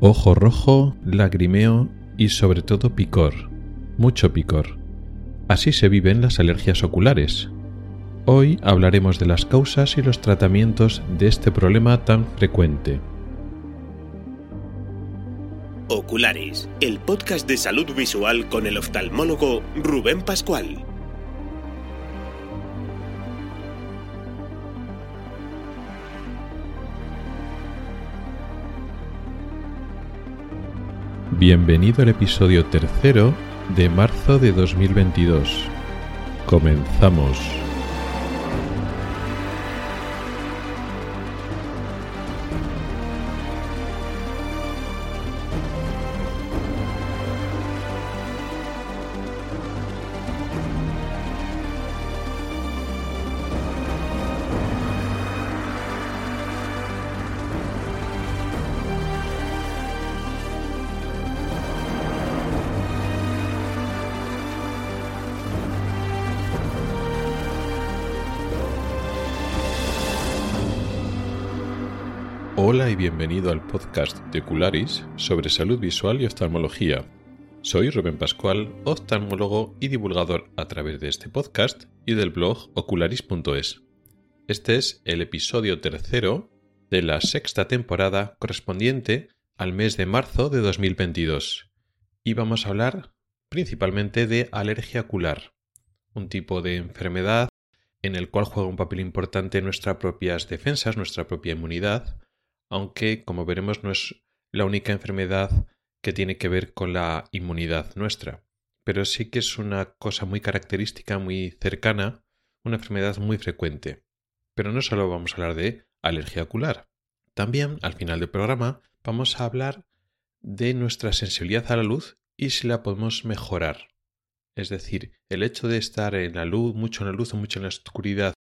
Ojo rojo, lagrimeo y sobre todo picor. Mucho picor. Así se viven las alergias oculares. Hoy hablaremos de las causas y los tratamientos de este problema tan frecuente. Oculares, el podcast de salud visual con el oftalmólogo Rubén Pascual. Bienvenido al episodio tercero de marzo de 2022. Comenzamos. Hola y bienvenido al podcast de Ocularis sobre salud visual y oftalmología. Soy Rubén Pascual, oftalmólogo y divulgador a través de este podcast y del blog ocularis.es. Este es el episodio tercero de la sexta temporada correspondiente al mes de marzo de 2022 y vamos a hablar principalmente de alergia ocular, un tipo de enfermedad en el cual juega un papel importante nuestras propias defensas, nuestra propia inmunidad, aunque como veremos no es la única enfermedad que tiene que ver con la inmunidad nuestra, pero sí que es una cosa muy característica, muy cercana, una enfermedad muy frecuente. Pero no solo vamos a hablar de alergia ocular, también al final del programa vamos a hablar de nuestra sensibilidad a la luz y si la podemos mejorar. Es decir, el hecho de estar en la luz, mucho en la luz o mucho en la oscuridad,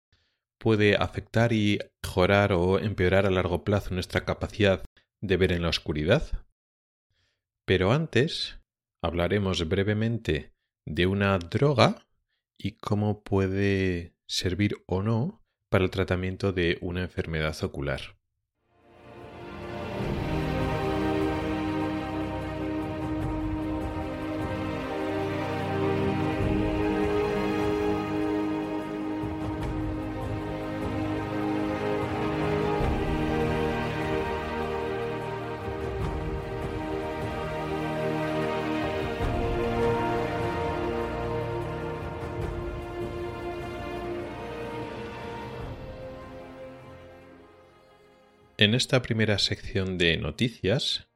puede afectar y mejorar o empeorar a largo plazo nuestra capacidad de ver en la oscuridad? Pero antes hablaremos brevemente de una droga y cómo puede servir o no para el tratamiento de una enfermedad ocular. En esta primera sección de noticias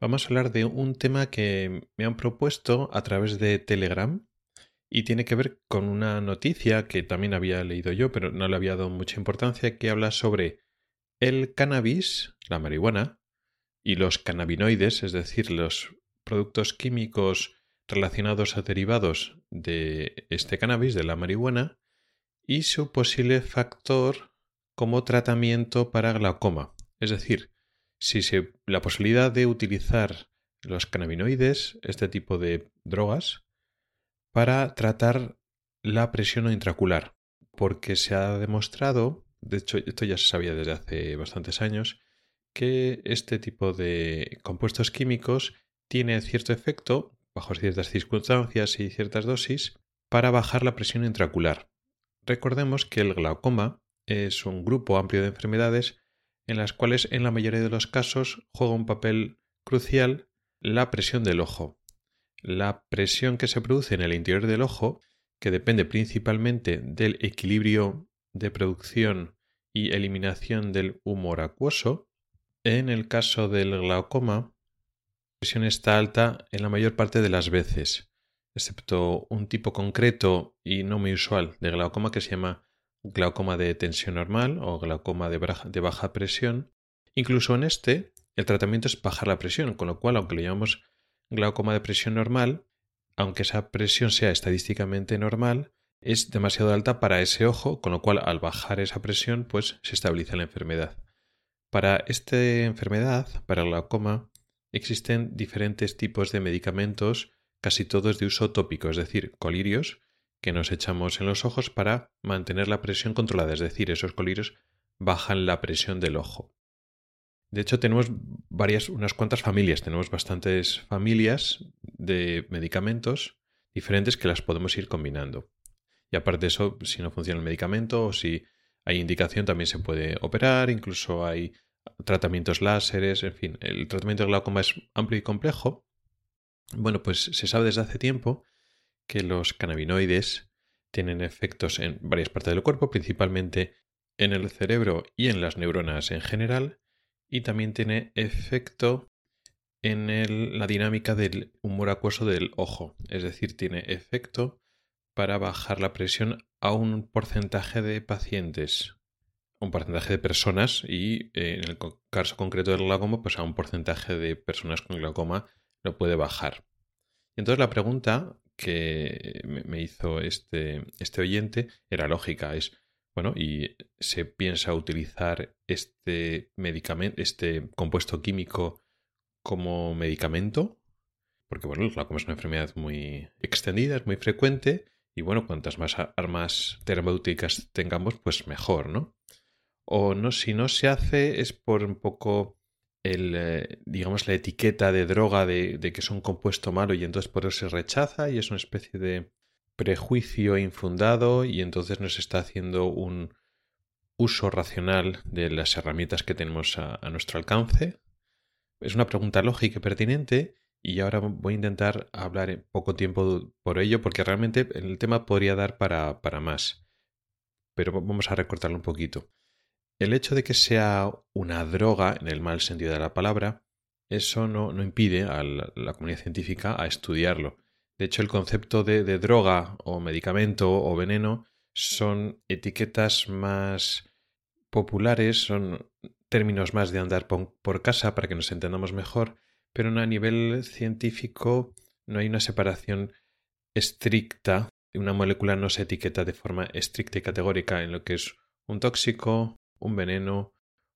vamos a hablar de un tema que me han propuesto a través de Telegram y tiene que ver con una noticia que también había leído yo, pero no le había dado mucha importancia, que habla sobre el cannabis, la marihuana, y los cannabinoides, es decir, los productos químicos relacionados a derivados de este cannabis, de la marihuana, y su posible factor como tratamiento para glaucoma. Es decir, si la posibilidad de utilizar los cannabinoides, este tipo de drogas, para tratar la presión intracular, porque se ha demostrado, de hecho esto ya se sabía desde hace bastantes años, que este tipo de compuestos químicos tiene cierto efecto, bajo ciertas circunstancias y ciertas dosis, para bajar la presión intracular. Recordemos que el glaucoma es un grupo amplio de enfermedades en las cuales en la mayoría de los casos juega un papel crucial la presión del ojo. La presión que se produce en el interior del ojo, que depende principalmente del equilibrio de producción y eliminación del humor acuoso, en el caso del glaucoma, la presión está alta en la mayor parte de las veces, excepto un tipo concreto y no muy usual de glaucoma que se llama glaucoma de tensión normal o glaucoma de baja, presión. Incluso en este, el tratamiento es bajar la presión, con lo cual, aunque lo llamamos glaucoma de presión normal, aunque esa presión sea estadísticamente normal, es demasiado alta para ese ojo, con lo cual al bajar esa presión, pues se estabiliza la enfermedad. Para esta enfermedad, para el glaucoma, existen diferentes tipos de medicamentos, casi todos de uso tópico, es decir, colirios, que nos echamos en los ojos para mantener la presión controlada, es decir, esos colirios bajan la presión del ojo. De hecho, tenemos varias, unas cuantas familias, tenemos bastantes familias de medicamentos diferentes que las podemos ir combinando. Y aparte de eso, si no funciona el medicamento o si hay indicación, también se puede operar, incluso hay tratamientos láseres, en fin, el tratamiento de glaucoma es amplio y complejo. Bueno, pues se sabe desde hace tiempo que los cannabinoides tienen efectos en varias partes del cuerpo, principalmente en el cerebro y en las neuronas en general, y también tiene efecto en la dinámica del humor acuoso del ojo, es decir, tiene efecto para bajar la presión a un porcentaje de pacientes, un porcentaje de personas y eh, en el caso concreto del glaucoma, pues a un porcentaje de personas con glaucoma lo puede bajar. entonces la pregunta que me hizo este, este oyente era lógica, es, bueno, ¿y se piensa utilizar este medicamento, este compuesto químico como medicamento? Porque, bueno, el glaucoma es una enfermedad muy extendida, es muy frecuente, y bueno, cuantas más armas terapéuticas tengamos, pues mejor, ¿no? O no, si no se hace es por un poco el, eh, digamos, la etiqueta de droga de, que es un compuesto malo y entonces por eso se rechaza y es una especie de prejuicio infundado y entonces nos está haciendo un uso racional de las herramientas que tenemos a, nuestro alcance. Es una pregunta lógica y pertinente y ahora voy a intentar hablar en poco tiempo por ello porque realmente el tema podría dar para, para más. Pero vamos a recortarlo un poquito. El hecho de que sea una droga, en el mal sentido de la palabra, eso no, no impide a la, comunidad científica a estudiarlo. De hecho, el concepto de, droga o medicamento o veneno son etiquetas más populares, son términos más de andar por, casa para que nos entendamos mejor, pero a nivel científico no hay una separación estricta. Una molécula no se etiqueta de forma estricta y categórica en lo que es un tóxico, un veneno,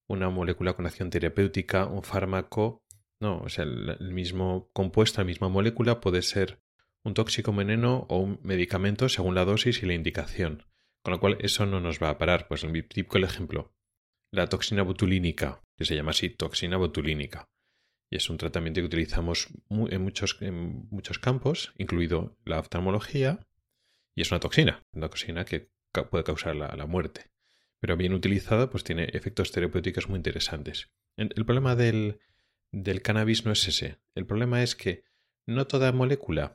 una molécula con acción terapéutica, un fármaco. No, o sea, el, mismo compuesto, la misma molécula puede ser un tóxico veneno o un medicamento según la dosis y la indicación. Con lo cual eso no nos va a parar. Pues el típico el ejemplo. La toxina botulínica, que se llama así toxina botulínica. Y es un tratamiento que utilizamos en muchos, en muchos campos, incluido la oftalmología. Y es una toxina, una toxina que puede causar la muerte pero bien utilizada, pues tiene efectos terapéuticos muy interesantes. El problema del, cannabis no es ese. El problema es que no toda molécula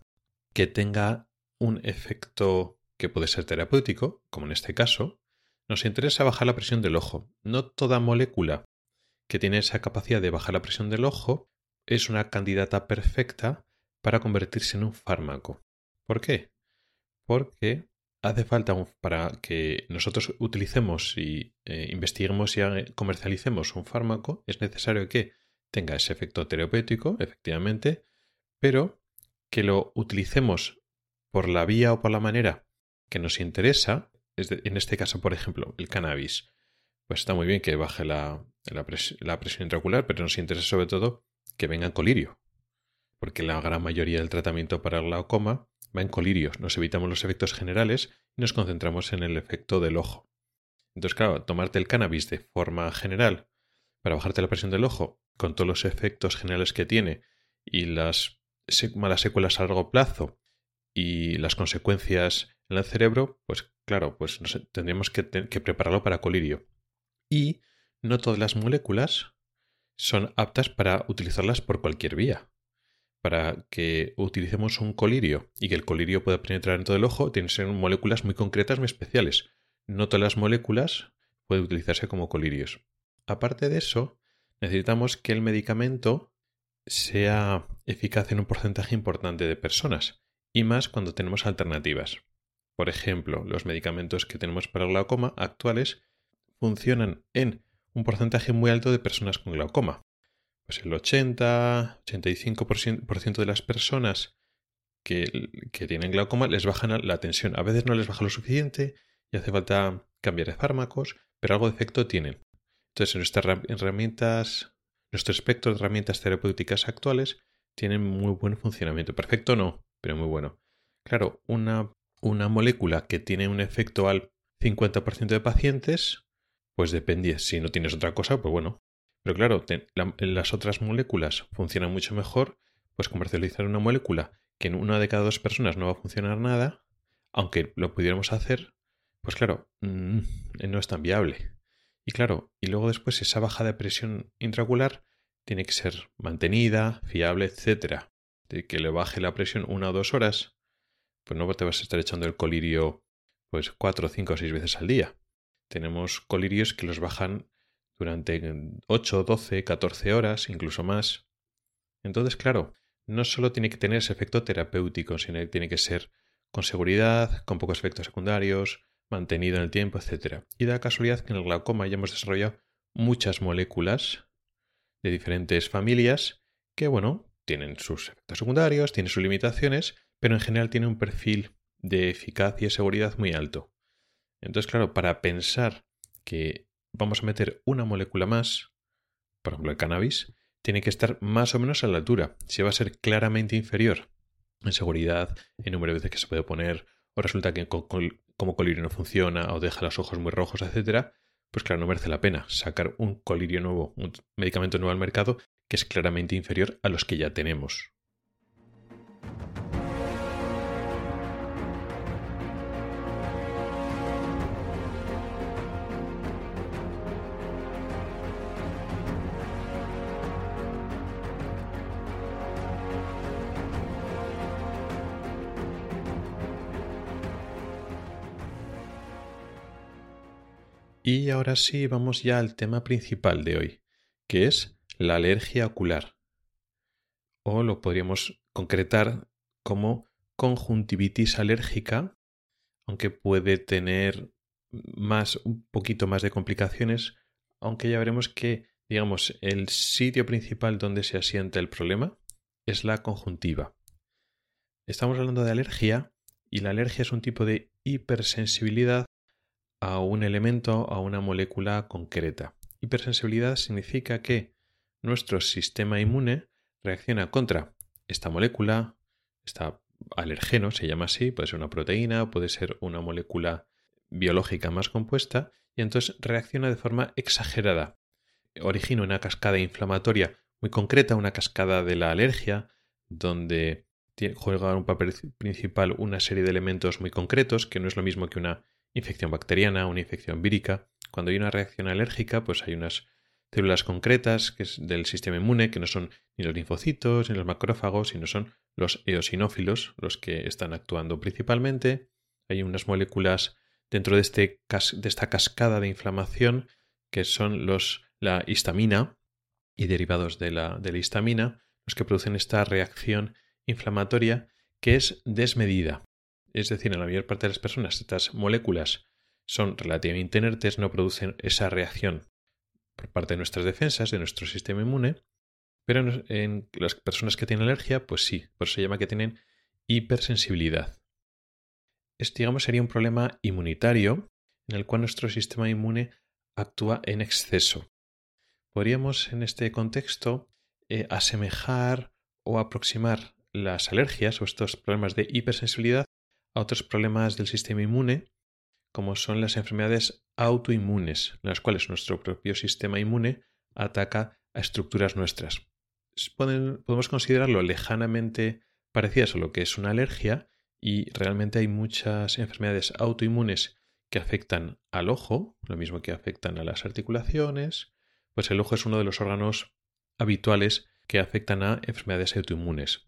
que tenga un efecto que puede ser terapéutico, como en este caso, nos interesa bajar la presión del ojo. No toda molécula que tiene esa capacidad de bajar la presión del ojo es una candidata perfecta para convertirse en un fármaco. ¿Por qué? Porque hace falta para que nosotros utilicemos y eh, investiguemos y comercialicemos un fármaco, es necesario que tenga ese efecto terapéutico, efectivamente, pero que lo utilicemos por la vía o por la manera que nos interesa, en este caso, por ejemplo, el cannabis. Pues está muy bien que baje la, la presión intraocular, pero nos interesa sobre todo que venga en colirio, porque la gran mayoría del tratamiento para el glaucoma va en colirios, nos evitamos los efectos generales y nos concentramos en el efecto del ojo. Entonces, claro, tomarte el cannabis de forma general para bajarte la presión del ojo, con todos los efectos generales que tiene y las malas secuelas a largo plazo y las consecuencias en el cerebro, pues claro, pues tendríamos que, que prepararlo para colirio. Y no todas las moléculas son aptas para utilizarlas por cualquier vía para que utilicemos un colirio y que el colirio pueda penetrar en todo el ojo, tienen que ser moléculas muy concretas, muy especiales. No todas las moléculas pueden utilizarse como colirios. Aparte de eso, necesitamos que el medicamento sea eficaz en un porcentaje importante de personas, y más cuando tenemos alternativas. Por ejemplo, los medicamentos que tenemos para glaucoma actuales funcionan en un porcentaje muy alto de personas con glaucoma, pues el 80, 85% de las personas que, que, tienen glaucoma les bajan la tensión. A veces no les baja lo suficiente y hace falta cambiar de fármacos, pero algo de efecto tienen. Entonces, nuestras herramientas, nuestro espectro de herramientas terapéuticas actuales tienen muy buen funcionamiento. Perfecto no, pero muy bueno. Claro, una, una molécula que tiene un efecto al 50% de pacientes, pues depende. Si no tienes otra cosa, pues bueno, Pero claro, las otras moléculas funcionan mucho mejor, pues comercializar una molécula que en una de cada dos personas no va a funcionar nada, aunque lo pudiéramos hacer, pues claro, mm, no es tan viable. Y claro, y luego después esa baja de presión intraocular tiene que ser mantenida, fiable, etcétera. De que le baje la presión una o dos horas, pues no te vas a estar echando el colirio pues cuatro, cinco o seis veces al día. Tenemos colirios que los bajan durante 8, 12, 14 horas, incluso más. Entonces, claro, no solo tiene que tener ese efecto terapéutico, sino que tiene que ser con seguridad, con pocos efectos secundarios, mantenido en el tiempo, etc. Y da casualidad que en el glaucoma ya hemos desarrollado muchas moléculas de diferentes familias que, bueno, tienen sus efectos secundarios, tienen sus limitaciones, pero en general tienen un perfil de eficacia y seguridad muy alto. Entonces, claro, para pensar que vamos a meter una molécula más, por ejemplo el cannabis, tiene que estar más o menos a la altura. Si va a ser claramente inferior en seguridad, en número de veces que se puede poner, o resulta que como colirio no funciona, o deja los ojos muy rojos, etc., pues claro, no merece la pena sacar un colirio nuevo, un medicamento nuevo al mercado que es claramente inferior a los que ya tenemos. Y ahora sí, vamos ya al tema principal de hoy, que es la alergia ocular. O lo podríamos concretar como conjuntivitis alérgica, aunque puede tener más, un poquito más de complicaciones, aunque ya veremos que, digamos, el sitio principal donde se asienta el problema es la conjuntiva. Estamos hablando de alergia y la alergia es un tipo de hipersensibilidad a un elemento, a una molécula concreta. Hipersensibilidad significa que nuestro sistema inmune reacciona contra esta molécula, está alergeno, se llama así, puede ser una proteína, puede ser una molécula biológica más compuesta, y entonces reacciona de forma exagerada. Origina una cascada inflamatoria muy concreta, una cascada de la alergia, donde juega un papel principal una serie de elementos muy concretos, que no es lo mismo que una infección bacteriana, una infección vírica. Cuando hay una reacción alérgica, pues hay unas células concretas del sistema inmune, que no son ni los linfocitos ni los macrófagos, sino son los eosinófilos los que están actuando principalmente. Hay unas moléculas dentro de, este, de esta cascada de inflamación que son los, la histamina y derivados de la histamina, los que producen esta reacción inflamatoria que es desmedida. Es decir, en la mayor parte de las personas estas moléculas son relativamente inertes, no producen esa reacción por parte de nuestras defensas, de nuestro sistema inmune, pero en las personas que tienen alergia, pues sí, por eso se llama que tienen hipersensibilidad. Este, digamos, sería un problema inmunitario en el cual nuestro sistema inmune actúa en exceso. Podríamos en este contexto eh, asemejar o aproximar las alergias o estos problemas de hipersensibilidad a otros problemas del sistema inmune, como son las enfermedades autoinmunes, en las cuales nuestro propio sistema inmune ataca a estructuras nuestras. podemos considerarlo lejanamente parecidas a lo que es una alergia y realmente hay muchas enfermedades autoinmunes que afectan al ojo, lo mismo que afectan a las articulaciones, pues el ojo es uno de los órganos habituales que afectan a enfermedades autoinmunes.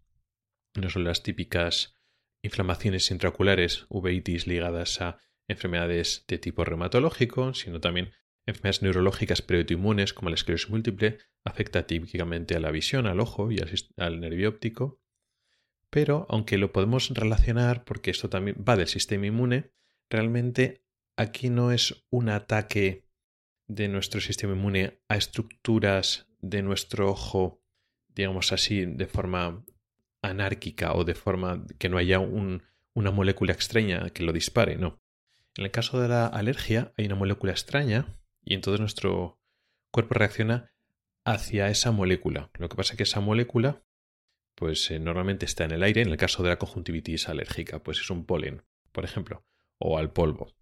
No son las típicas inflamaciones intraoculares, uveitis ligadas a enfermedades de tipo reumatológico, sino también enfermedades neurológicas preautoinmunes como la esclerosis múltiple, afecta típicamente a la visión, al ojo y al, nervio óptico. Pero aunque lo podemos relacionar, porque esto también va del sistema inmune, realmente aquí no es un ataque de nuestro sistema inmune a estructuras de nuestro ojo, digamos así, de forma anárquica o de forma que no haya una molécula extraña que lo dispare, no. En el caso de la alergia hay una molécula extraña y entonces nuestro cuerpo reacciona hacia esa molécula. Lo que pasa es que esa molécula pues eh, normalmente está en el aire, en el caso de la conjuntivitis alérgica, pues es un polen, por ejemplo, o al polvo,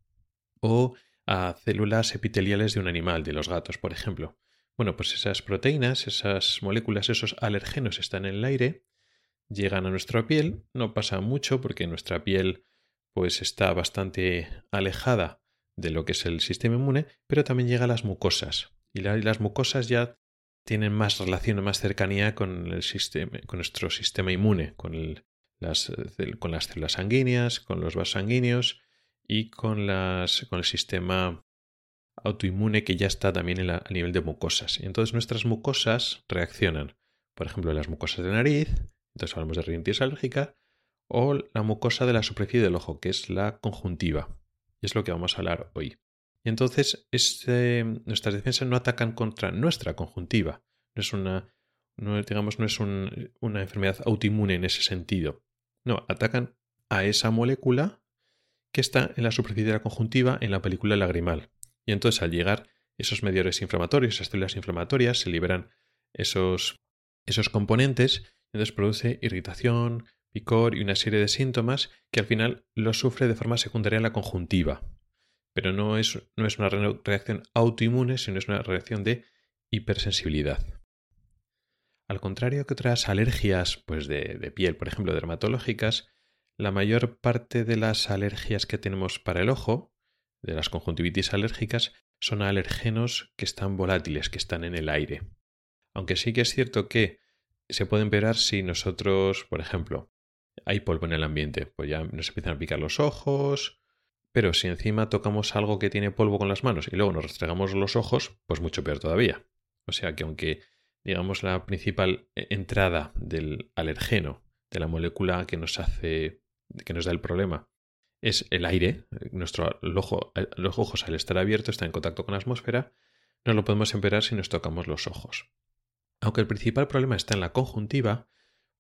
o a células epiteliales de un animal, de los gatos, por ejemplo. Bueno, pues esas proteínas, esas moléculas, esos alergenos están en el aire, llegan a nuestra piel, no pasa mucho porque nuestra piel pues está bastante alejada de lo que es el sistema inmune, pero también llega a las mucosas. Y, las mucosas ya tienen más relación, más cercanía con, el sistema, con nuestro sistema inmune, con, las, con las células sanguíneas, con los vasos sanguíneos y con, las, con el sistema autoinmune que ya está también a nivel de mucosas. Y entonces nuestras mucosas reaccionan. Por ejemplo, las mucosas de nariz, entonces hablamos de rinitis alérgica, o la mucosa de la superficie del ojo, que es la conjuntiva. Y es lo que vamos a hablar hoy. Y entonces este, nuestras defensas no atacan contra nuestra conjuntiva. No es una, no, digamos, no es una enfermedad autoinmune en ese sentido. No, atacan a esa molécula que está en la superficie de la conjuntiva en la película lagrimal. Y entonces al llegar esos mediadores inflamatorios, esas células inflamatorias, se liberan esos, esos componentes, entonces produce irritación, picor y una serie de síntomas que al final los sufre de forma secundaria la conjuntiva. Pero no es, no es una reacción autoinmune, sino es una reacción de hipersensibilidad. Al contrario que otras alergias pues de, de piel, por ejemplo, dermatológicas, la mayor parte de las alergias que tenemos para el ojo, de las conjuntivitis alérgicas, son alergenos que están volátiles, que están en el aire. Aunque sí que es cierto que se pueden empeorar si nosotros, por ejemplo, hay polvo en el ambiente, pues ya nos empiezan a picar los ojos, pero si encima tocamos algo que tiene polvo con las manos y luego nos restregamos los ojos, pues mucho peor todavía. O sea que aunque digamos la principal eh, entrada del alergeno, de la molécula que nos hace, que nos da el problema, es el aire, nuestro ojo, los ojos al estar abiertos están en contacto con la atmósfera, no lo podemos empeorar si nos tocamos los ojos. Aunque el principal problema está en la conjuntiva,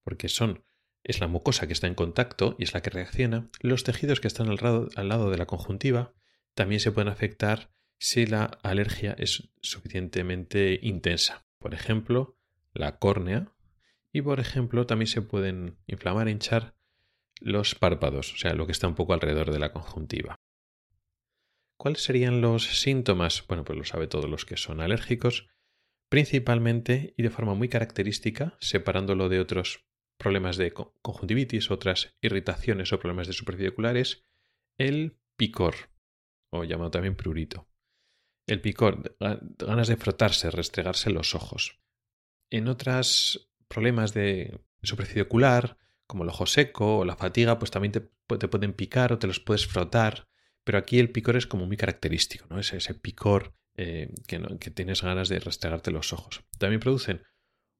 porque son es la mucosa que está en contacto y es la que reacciona, los tejidos que están al lado, al lado de la conjuntiva también se pueden afectar si la alergia es suficientemente intensa. Por ejemplo, la córnea y por ejemplo también se pueden inflamar, hinchar los párpados, o sea, lo que está un poco alrededor de la conjuntiva. ¿Cuáles serían los síntomas? Bueno, pues lo sabe todos los que son alérgicos, principalmente y de forma muy característica, separándolo de otros problemas de conjuntivitis, otras irritaciones o problemas de superficie oculares, el picor, o llamado también prurito. El picor, ganas de frotarse, restregarse los ojos. En otros problemas de superficie ocular, como el ojo seco o la fatiga, pues también te, pueden picar o te los puedes frotar, pero aquí el picor es como muy característico, ¿no? Es ese picor eh, que, tienes ganas de restregarte los ojos. También producen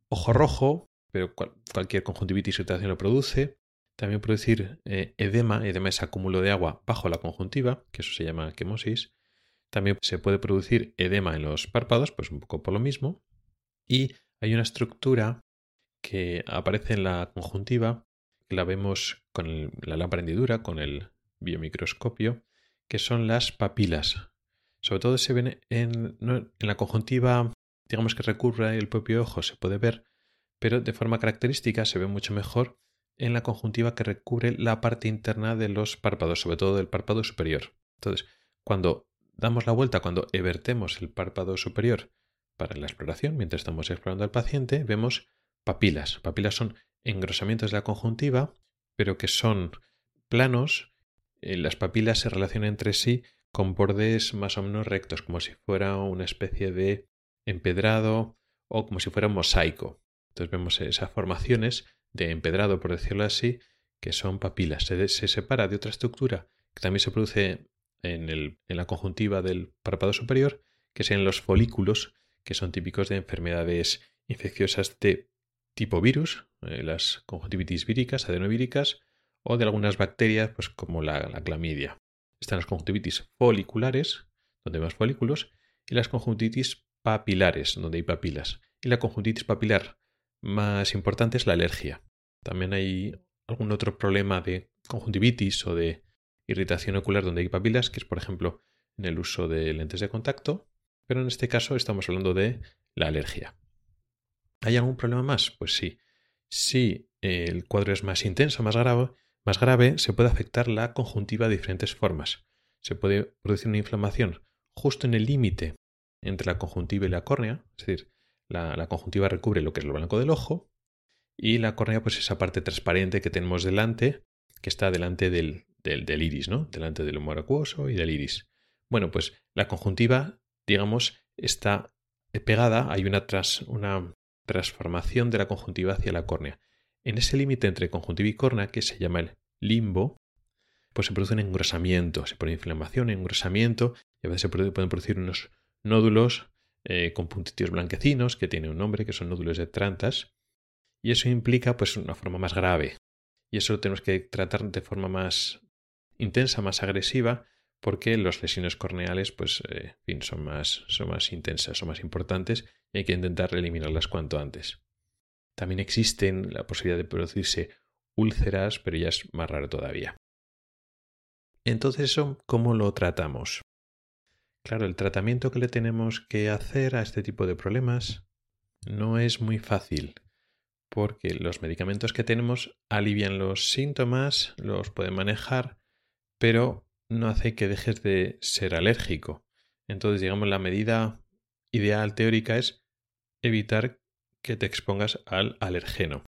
ojo rojo, pero cualquier conjuntivitis irritación lo produce. También producir eh, edema, edema es acúmulo de agua bajo la conjuntiva, que eso se llama quemosis. También se puede producir edema en los párpados, pues un poco por lo mismo. Y hay una estructura que aparece en la conjuntiva, que la vemos con la lámpara hendidura, con el biomicroscopio, que son las papilas. Sobre todo se ven en, en la conjuntiva, digamos que recurre el propio ojo, se puede ver pero de forma característica se ve mucho mejor en la conjuntiva que recubre la parte interna de los párpados, sobre todo del párpado superior. Entonces, cuando damos la vuelta, cuando evertemos el párpado superior para la exploración, mientras estamos explorando al paciente, vemos papilas. Papilas son engrosamientos de la conjuntiva, pero que son planos. Eh, las papilas se relacionan entre sí con bordes más o menos rectos, como si fuera una especie de empedrado o como si fuera un mosaico. Entonces vemos esas formaciones de empedrado, por decirlo así, que son papilas. Se, separa de otra estructura que también se produce en, el, en la conjuntiva del párpado superior, que sean los folículos, que son típicos de enfermedades infecciosas de tipo virus, eh, las conjuntivitis víricas, adenovíricas, o de algunas bacterias, pues como la, la clamidia. Están las conjuntivitis foliculares, donde hay más folículos, y las conjuntivitis papilares, donde hay papilas. Y la conjuntivitis papilar más importante es la alergia. También hay algún otro problema de conjuntivitis o de irritación ocular donde hay papilas, que es por ejemplo en el uso de lentes de contacto, pero en este caso estamos hablando de la alergia. ¿Hay algún problema más? Pues sí. Si el cuadro es más intenso, más grave, más grave, se puede afectar la conjuntiva de diferentes formas. Se puede producir una inflamación justo en el límite entre la conjuntiva y la córnea, es decir, la, conjuntiva recubre lo que es lo blanco del ojo y la córnea pues esa parte transparente que tenemos delante, que está delante del, del, iris, ¿no? Delante del humor acuoso y del iris. Bueno, pues la conjuntiva, digamos, está pegada, hay una, una transformación de la conjuntiva hacia la córnea. En ese límite entre conjuntiva y córnea, que se llama el limbo, pues se produce un engrosamiento, se produce inflamación, engrosamiento, y a veces se pueden producir unos nódulos eh, con puntitos blanquecinos, que tienen un nombre, que son nódulos de trantas, y eso implica pues una forma más grave. Y eso lo tenemos que tratar de forma más intensa, más agresiva, porque las lesiones corneales, pues, eh, son más, son más intensas, son más importantes y hay que intentar eliminarlas cuanto antes. También existen la posibilidad de producirse úlceras, pero ya es más raro todavía. Entonces, ¿cómo lo tratamos? Claro, el tratamiento que le tenemos que hacer a este tipo de problemas no es muy fácil, porque los medicamentos que tenemos alivian los síntomas, los pueden manejar, pero no hace que dejes de ser alérgico. Entonces, digamos, la medida ideal teórica es evitar que te expongas al alergeno.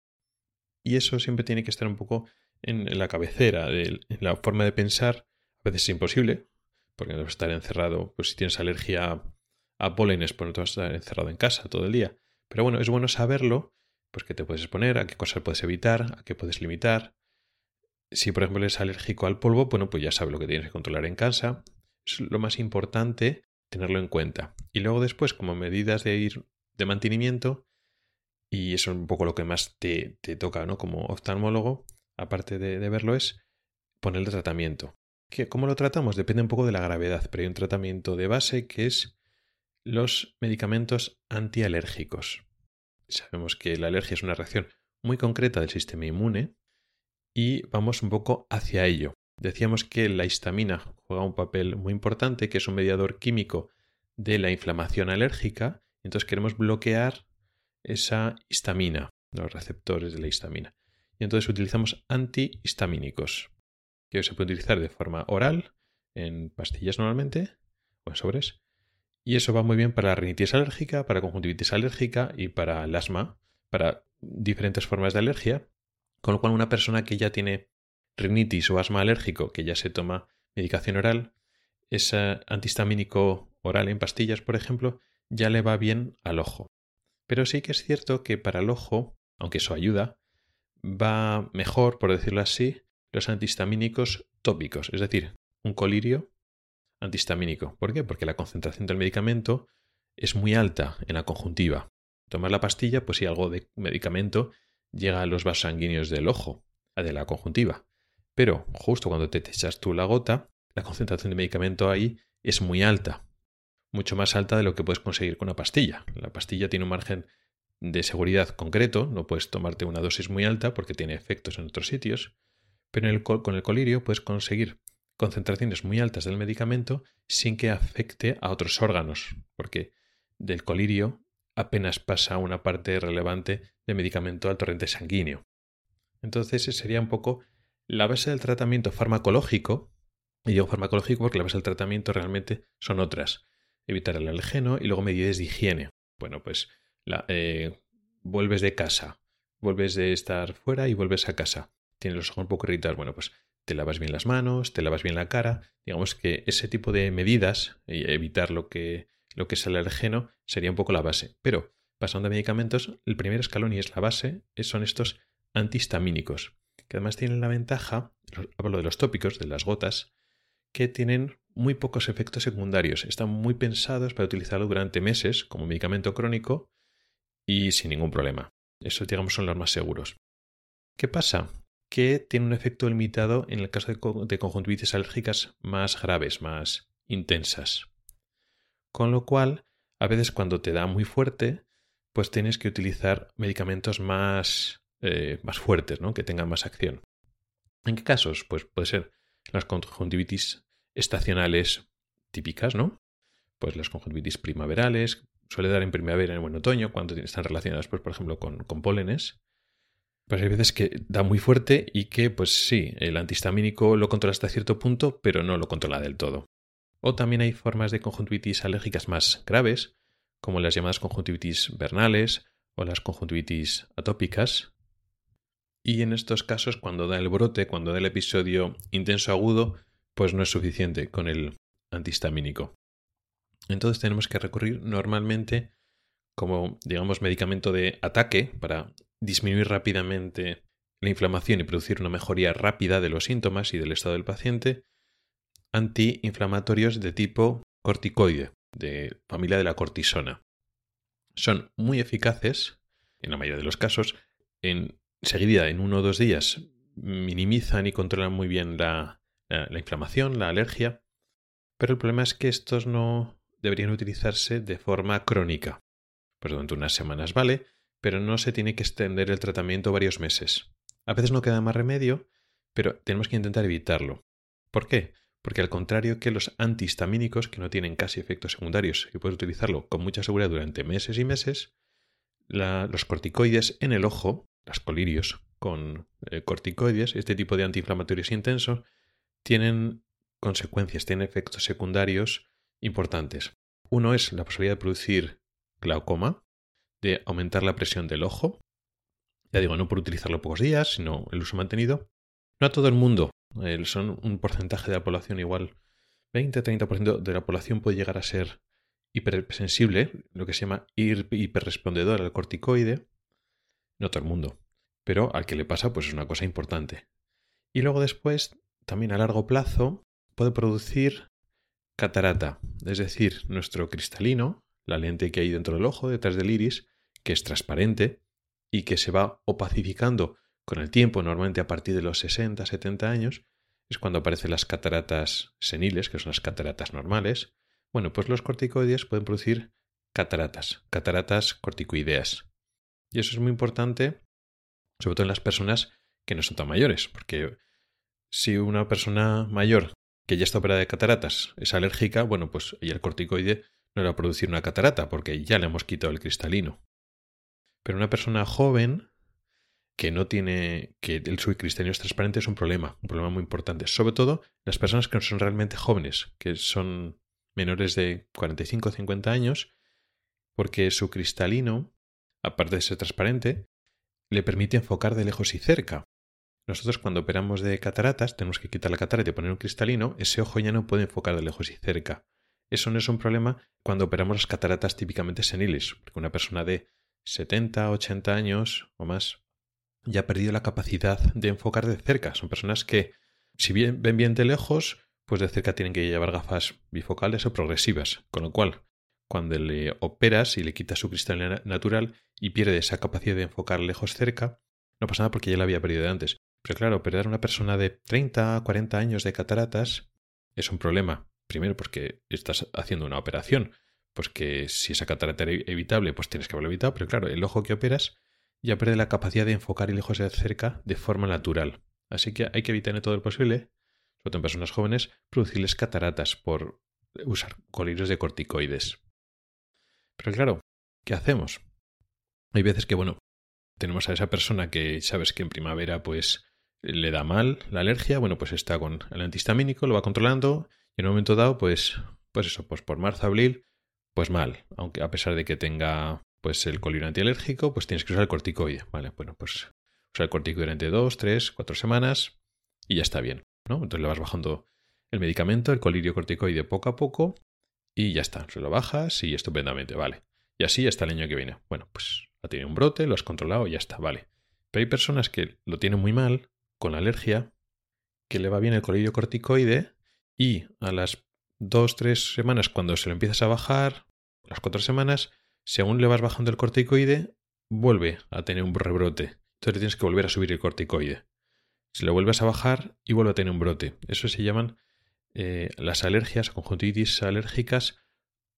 Y eso siempre tiene que estar un poco en la cabecera, en la forma de pensar. A veces es imposible, porque no vas a estar encerrado, pues si tienes alergia a pólenes, pues no te vas a estar encerrado en casa todo el día. Pero bueno, es bueno saberlo, pues que te puedes exponer, a qué cosas puedes evitar, a qué puedes limitar, si, por ejemplo, eres alérgico al polvo, bueno, pues ya sabes lo que tienes que controlar en casa. Es lo más importante tenerlo en cuenta. Y luego después, como medidas de ir de mantenimiento, y eso es un poco lo que más te, te toca, ¿no? Como oftalmólogo, aparte de, verlo, es poner el tratamiento. ¿Qué, ¿Cómo lo tratamos? Depende un poco de la gravedad, pero hay un tratamiento de base que es los medicamentos antialérgicos. Sabemos que la alergia es una reacción muy concreta del sistema inmune y vamos un poco hacia ello. Decíamos que la histamina juega un papel muy importante, que es un mediador químico de la inflamación alérgica, entonces queremos bloquear esa histamina, los receptores de la histamina. Y entonces utilizamos antihistamínicos, que se puede utilizar de forma oral, en pastillas normalmente, o en sobres, y eso va muy bien para la rinitis alérgica, para conjuntivitis alérgica y para el asma, para diferentes formas de alergia, con lo cual, una persona que ya tiene rinitis o asma alérgico, que ya se toma medicación oral, ese antihistamínico oral en pastillas, por ejemplo, ya le va bien al ojo. Pero sí que es cierto que para el ojo, aunque eso ayuda, va mejor, por decirlo así, los antihistamínicos tópicos, es decir, un colirio antihistamínico. ¿Por qué? Porque la concentración del medicamento es muy alta en la conjuntiva. Tomar la pastilla, pues si algo de medicamento llega a los vasos sanguíneos del ojo, de la conjuntiva. Pero justo cuando te echas tú la gota, la concentración de medicamento ahí es muy alta, mucho más alta de lo que puedes conseguir con una pastilla. La pastilla tiene un margen de seguridad concreto, no puedes tomarte una dosis muy alta porque tiene efectos en otros sitios, pero con el colirio puedes conseguir concentraciones muy altas del medicamento sin que afecte a otros órganos, porque del colirio apenas pasa una parte relevante de medicamento al torrente sanguíneo. Entonces sería un poco la base del tratamiento farmacológico, y digo farmacológico porque la base del tratamiento realmente son otras. Evitar el alergeno y luego medidas de higiene. Bueno, pues la, eh, vuelves de casa, vuelves de estar fuera y vuelves a casa. Tienes los ojos un poco irritados, bueno, pues te lavas bien las manos, te lavas bien la cara. Digamos que ese tipo de medidas, evitar lo que lo que es el alergeno sería un poco la base. Pero pasando a medicamentos, el primer escalón y es la base son estos antihistamínicos, que además tienen la ventaja, hablo de los tópicos, de las gotas, que tienen muy pocos efectos secundarios. Están muy pensados para utilizarlo durante meses como medicamento crónico y sin ningún problema. Eso, digamos, son los más seguros. ¿Qué pasa? Que tiene un efecto limitado en el caso de conjuntivitis alérgicas más graves, más intensas. Con lo cual, a veces cuando te da muy fuerte, pues tienes que utilizar medicamentos más, eh, más fuertes, ¿no? que tengan más acción. ¿En qué casos? Pues puede ser las conjuntivitis estacionales típicas, ¿no? Pues las conjuntivitis primaverales, suele dar en primavera y en otoño, cuando están relacionadas, pues, por ejemplo, con, con pólenes. Pues hay veces que da muy fuerte y que, pues sí, el antihistamínico lo controla hasta cierto punto, pero no lo controla del todo. O también hay formas de conjuntivitis alérgicas más graves, como las llamadas conjuntivitis vernales o las conjuntivitis atópicas. Y en estos casos, cuando da el brote, cuando da el episodio intenso agudo, pues no es suficiente con el antihistamínico. Entonces tenemos que recurrir normalmente como, digamos, medicamento de ataque para disminuir rápidamente la inflamación y producir una mejoría rápida de los síntomas y del estado del paciente, antiinflamatorios de tipo corticoide, de familia de la cortisona. Son muy eficaces, en la mayoría de los casos, en seguida, en uno o dos días, minimizan y controlan muy bien la, la inflamación, la alergia, pero el problema es que estos no deberían utilizarse de forma crónica. Pues durante unas semanas vale, pero no se tiene que extender el tratamiento varios meses. A veces no queda más remedio, pero tenemos que intentar evitarlo. ¿Por qué? Porque al contrario que los antihistamínicos, que no tienen casi efectos secundarios y puedes utilizarlo con mucha seguridad durante meses y meses, los corticoides en el ojo, las colirios con eh, corticoides, este tipo de antiinflamatorios intensos, tienen consecuencias, tienen efectos secundarios importantes. Uno es la posibilidad de producir glaucoma, de aumentar la presión del ojo, ya digo, no por utilizarlo pocos días, sino el uso mantenido. No a todo el mundo. son un porcentaje de la población igual. 20-30% de la población puede llegar a ser hipersensible, lo que se llama hiperrespondedor al corticoide. No todo el mundo. Pero al que le pasa, pues es una cosa importante. Y luego después, también a largo plazo, puede producir catarata. Es decir, nuestro cristalino, la lente que hay dentro del ojo, detrás del iris, que es transparente, y que se va opacificando con el tiempo, normalmente a partir de los 60, 70 años, es cuando aparecen las cataratas seniles, que son las cataratas normales. Bueno, pues los corticoides pueden producir cataratas, cataratas corticoideas. Y eso es muy importante, sobre todo en las personas que no son tan mayores, porque si una persona mayor que ya está operada de cataratas es alérgica, bueno, pues y el corticoide no le va a producir una catarata porque ya le hemos quitado el cristalino. Pero una persona joven que no tiene, que el su cristalino es transparente es un problema, un problema muy importante. Sobre todo las personas que no son realmente jóvenes, que son menores de 45 o 50 años, porque su cristalino, aparte de ser transparente, le permite enfocar de lejos y cerca. Nosotros cuando operamos de cataratas tenemos que quitar la catarata y poner un cristalino, ese ojo ya no puede enfocar de lejos y cerca. Eso no es un problema cuando operamos las cataratas típicamente seniles, porque una persona de 70, 80 años o más, ya ha perdido la capacidad de enfocar de cerca. Son personas que, si bien ven bien de lejos, pues de cerca tienen que llevar gafas bifocales o progresivas. Con lo cual, cuando le operas y le quitas su cristal natural y pierde esa capacidad de enfocar lejos cerca, no pasa nada porque ya la había perdido de antes. Pero claro, perder a una persona de 30, 40 años de cataratas es un problema. Primero porque estás haciendo una operación pues que si esa catarata era evitable, pues tienes que haberlo evitado, pero claro, el ojo que operas ya pierde la capacidad de enfocar y lejos de cerca de forma natural. Así que hay que evitar en todo lo posible, sobre todo en personas jóvenes, producirles cataratas por usar colirios de corticoides. Pero claro, ¿qué hacemos? Hay veces que, bueno, tenemos a esa persona que sabes que en primavera pues le da mal la alergia, bueno, pues está con el antihistamínico, lo va controlando y en un momento dado, pues, pues eso, pues por marzo, abril, pues mal, aunque a pesar de que tenga pues el colirio antialérgico, pues tienes que usar el corticoide, ¿vale? Bueno, pues usar el corticoide durante dos, tres, cuatro semanas y ya está bien, ¿no? Entonces le vas bajando el medicamento, el colirio corticoide poco a poco y ya está, se lo bajas y estupendamente, vale. Y así hasta el año que viene. Bueno, pues ha tenido un brote, lo has controlado y ya está, vale. Pero hay personas que lo tienen muy mal, con la alergia, que le va bien el colirio corticoide y a las dos, tres semanas cuando se lo empiezas a bajar, las cuatro semanas, según le vas bajando el corticoide, vuelve a tener un rebrote. Entonces tienes que volver a subir el corticoide. Si lo vuelves a bajar y vuelve a tener un brote. Eso se llaman eh, las alergias, conjuntivitis alérgicas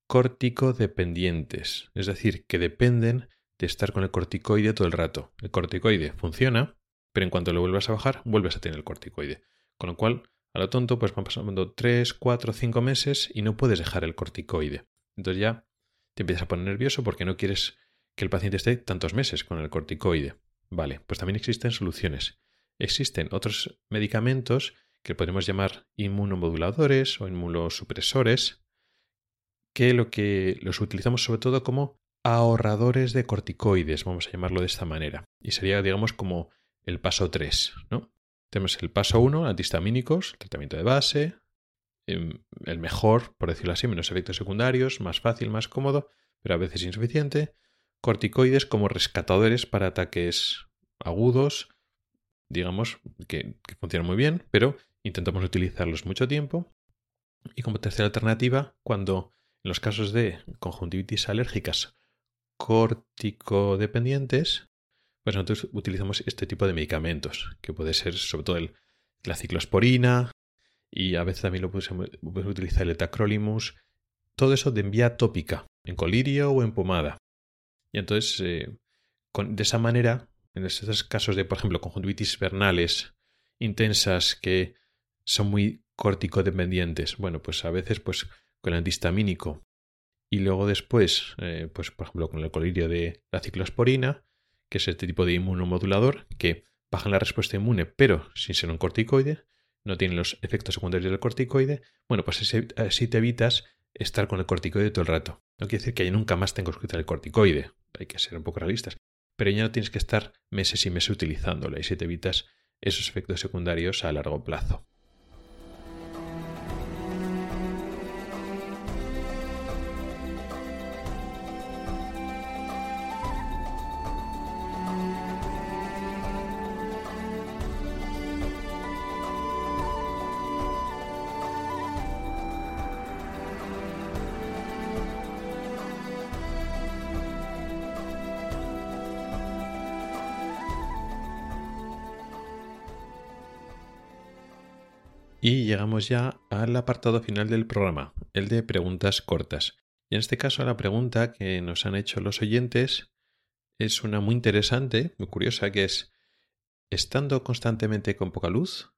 corticodependientes. Es decir, que dependen de estar con el corticoide todo el rato. El corticoide funciona, pero en cuanto lo vuelvas a bajar, vuelves a tener el corticoide. Con lo cual, a lo tonto, pues van pasando 3, 4, 5 meses y no puedes dejar el corticoide. Entonces ya te empiezas a poner nervioso porque no quieres que el paciente esté tantos meses con el corticoide. Vale, pues también existen soluciones. Existen otros medicamentos que podemos llamar inmunomoduladores o inmunosupresores, que lo que los utilizamos sobre todo como ahorradores de corticoides, vamos a llamarlo de esta manera. Y sería, digamos, como el paso 3, ¿no? Tenemos el paso 1, antihistamínicos, tratamiento de base, em, el mejor, por decirlo así, menos efectos secundarios, más fácil, más cómodo, pero a veces insuficiente. Corticoides como rescatadores para ataques agudos, digamos, que, que funcionan muy bien, pero intentamos utilizarlos mucho tiempo. Y como tercera alternativa, cuando en los casos de conjuntivitis alérgicas corticodependientes, pues nosotros utilizamos este tipo de medicamentos, que puede ser sobre todo el, la ciclosporina y a veces también lo podemos, utilizar el etacrolimus, todo eso de vía tópica, en colirio o en pomada. Y entonces, eh, de esa manera, en estos casos de, por ejemplo, conjuntivitis vernales intensas que son muy corticodependientes, bueno, pues a veces pues con el antihistamínico y luego después, eh, pues por ejemplo con el colirio de la ciclosporina, que es este tipo de inmunomodulador que baja la respuesta inmune pero sin ser un corticoide, no tiene los efectos secundarios del corticoide, bueno, pues así te evitas estar con el corticoide todo el rato. No quiere decir que ya nunca más tengas que utilizar el corticoide, hay que ser un poco realistas, pero ya no tienes que estar meses y meses utilizándolo y si te evitas esos efectos secundarios a largo plazo. Y llegamos ya al apartado final del programa, el de preguntas cortas. Y en este caso la pregunta que nos han hecho los oyentes es una muy interesante, muy curiosa, que es, estando constantemente con poca luz,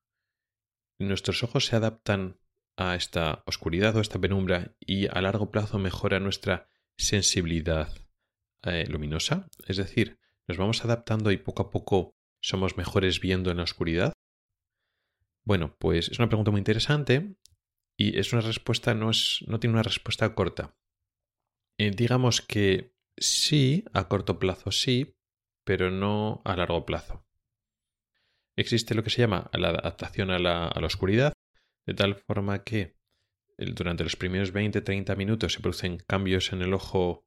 nuestros ojos se adaptan a esta oscuridad o esta penumbra y a largo plazo mejora nuestra sensibilidad eh, luminosa. Es decir, nos vamos adaptando y poco a poco somos mejores viendo en la oscuridad. Bueno, pues es una pregunta muy interesante y es una respuesta, no, es, no tiene una respuesta corta. Eh, digamos que sí, a corto plazo sí, pero no a largo plazo. Existe lo que se llama la adaptación a la, a la oscuridad, de tal forma que durante los primeros 20-30 minutos se producen cambios en el ojo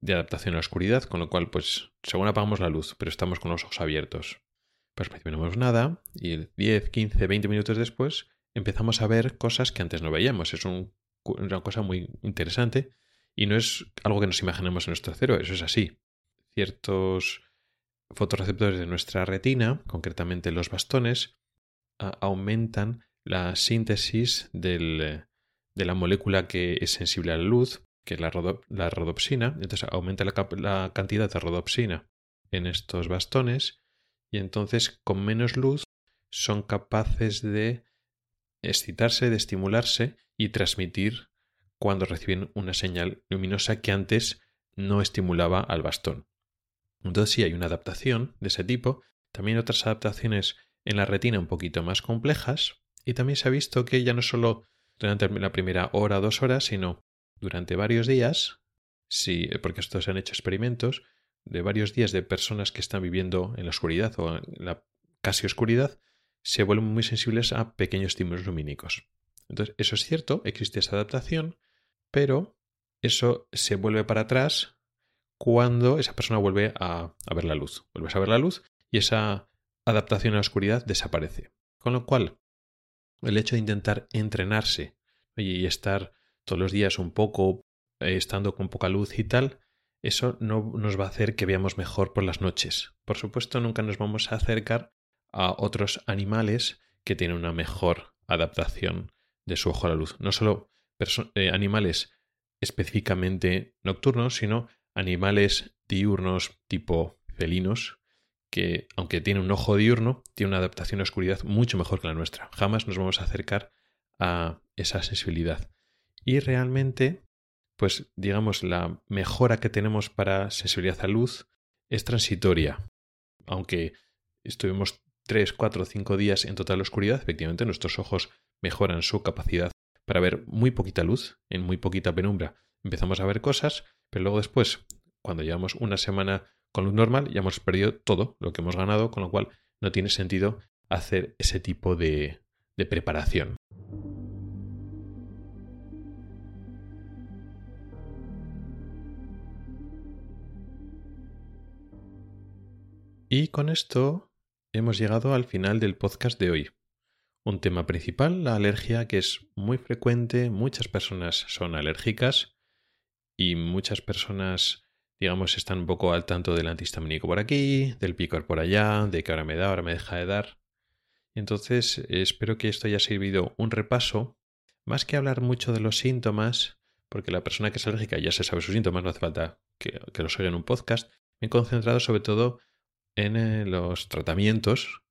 de adaptación a la oscuridad, con lo cual, pues, según apagamos la luz, pero estamos con los ojos abiertos, pues vemos nada y 10, 15, 20 minutos después empezamos a ver cosas que antes no veíamos. Es una cosa muy interesante y no es algo que nos imaginemos en nuestro cerebro, eso es así. Ciertos fotorreceptores de nuestra retina, concretamente los bastones, aumentan la síntesis de la molécula que es sensible a la luz, que es la, rodopsina. Entonces aumenta la cantidad de rodopsina en estos bastones y entonces con menos luz son capaces de excitarse, de estimularse y transmitir cuando reciben una señal luminosa que antes no estimulaba al bastón. Entonces sí hay una adaptación de ese tipo, también otras adaptaciones en la retina un poquito más complejas y también se ha visto que ya no solo durante la primera hora o dos horas, sino durante varios días, sí, porque estos se han hecho experimentos, de varios días de personas que están viviendo en la oscuridad o en la casi oscuridad se vuelven muy sensibles a pequeños estímulos lumínicos. Entonces, eso es cierto, existe esa adaptación, pero eso se vuelve para atrás cuando esa persona vuelve a, ver la luz. Vuelves a ver la luz y esa adaptación a la oscuridad desaparece. Con lo cual, el hecho de intentar entrenarse y estar todos los días un poco eh, estando con poca luz y tal, eso no nos va a hacer que veamos mejor por las noches. Por supuesto, nunca nos vamos a acercar a otros animales que tienen una mejor adaptación de su ojo a la luz. No solo eh, animales específicamente nocturnos, sino animales diurnos tipo felinos, que aunque tienen un ojo diurno, tienen una adaptación a la oscuridad mucho mejor que la nuestra. Jamás nos vamos a acercar a esa sensibilidad. Y realmente pues digamos la mejora que tenemos para sensibilidad a luz es transitoria. Aunque estuvimos 3, 4, 5 días en total oscuridad, efectivamente nuestros ojos mejoran su capacidad para ver muy poquita luz, en muy poquita penumbra. Empezamos a ver cosas, pero luego después, cuando llevamos una semana con luz normal, ya hemos perdido todo lo que hemos ganado, con lo cual no tiene sentido hacer ese tipo de, de preparación. Y con esto hemos llegado al final del podcast de hoy. Un tema principal, la alergia, que es muy frecuente, muchas personas son alérgicas y muchas personas, digamos, están un poco al tanto del antihistamínico por aquí, del picor por allá, de que ahora me da, ahora me deja de dar. Entonces, espero que esto haya servido un repaso, más que hablar mucho de los síntomas, porque la persona que es alérgica ya se sabe sus síntomas, no hace falta que, que los oiga en un podcast, me he concentrado sobre todo en eh, los tratamientos,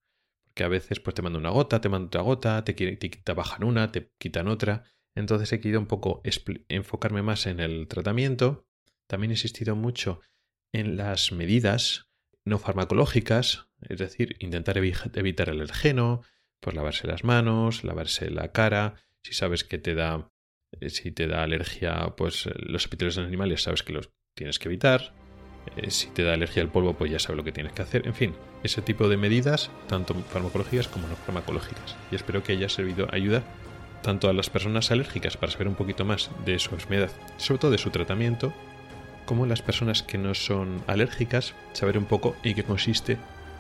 porque a veces pues te mandan una gota, te mandan otra gota, te, te, bajan una, te quitan otra. Entonces he querido un poco enfocarme más en el tratamiento. También he insistido mucho en las medidas no farmacológicas, es decir, intentar evitar el alergeno, pues lavarse las manos, lavarse la cara, si sabes que te da eh, si te da alergia, pues los epitelios de animales sabes que los tienes que evitar. Eh, si te da alergia al polvo, pues ya sabes lo que tienes que hacer. En fin, ese tipo de medidas, tanto farmacológicas como no farmacológicas. Y espero que haya servido ayuda tanto a las personas alérgicas para saber un poquito más de su enfermedad, sobre todo de su tratamiento, como a las personas que no son alérgicas, saber un poco en qué consiste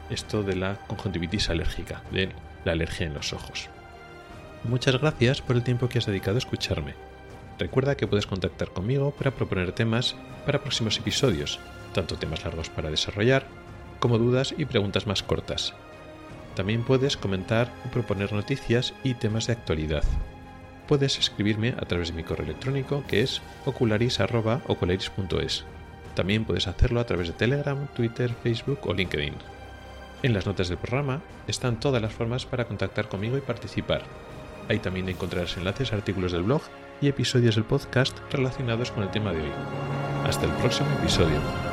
esto de la conjuntivitis alérgica, de la alergia en los ojos. Muchas gracias por el tiempo que has dedicado a escucharme. Recuerda que puedes contactar conmigo para proponer temas para próximos episodios tanto temas largos para desarrollar como dudas y preguntas más cortas. También puedes comentar o proponer noticias y temas de actualidad. Puedes escribirme a través de mi correo electrónico que es ocularis.ocularis.es. También puedes hacerlo a través de Telegram, Twitter, Facebook o LinkedIn. En las notas del programa están todas las formas para contactar conmigo y participar. Ahí también encontrarás enlaces a artículos del blog y episodios del podcast relacionados con el tema de hoy. Hasta el próximo episodio.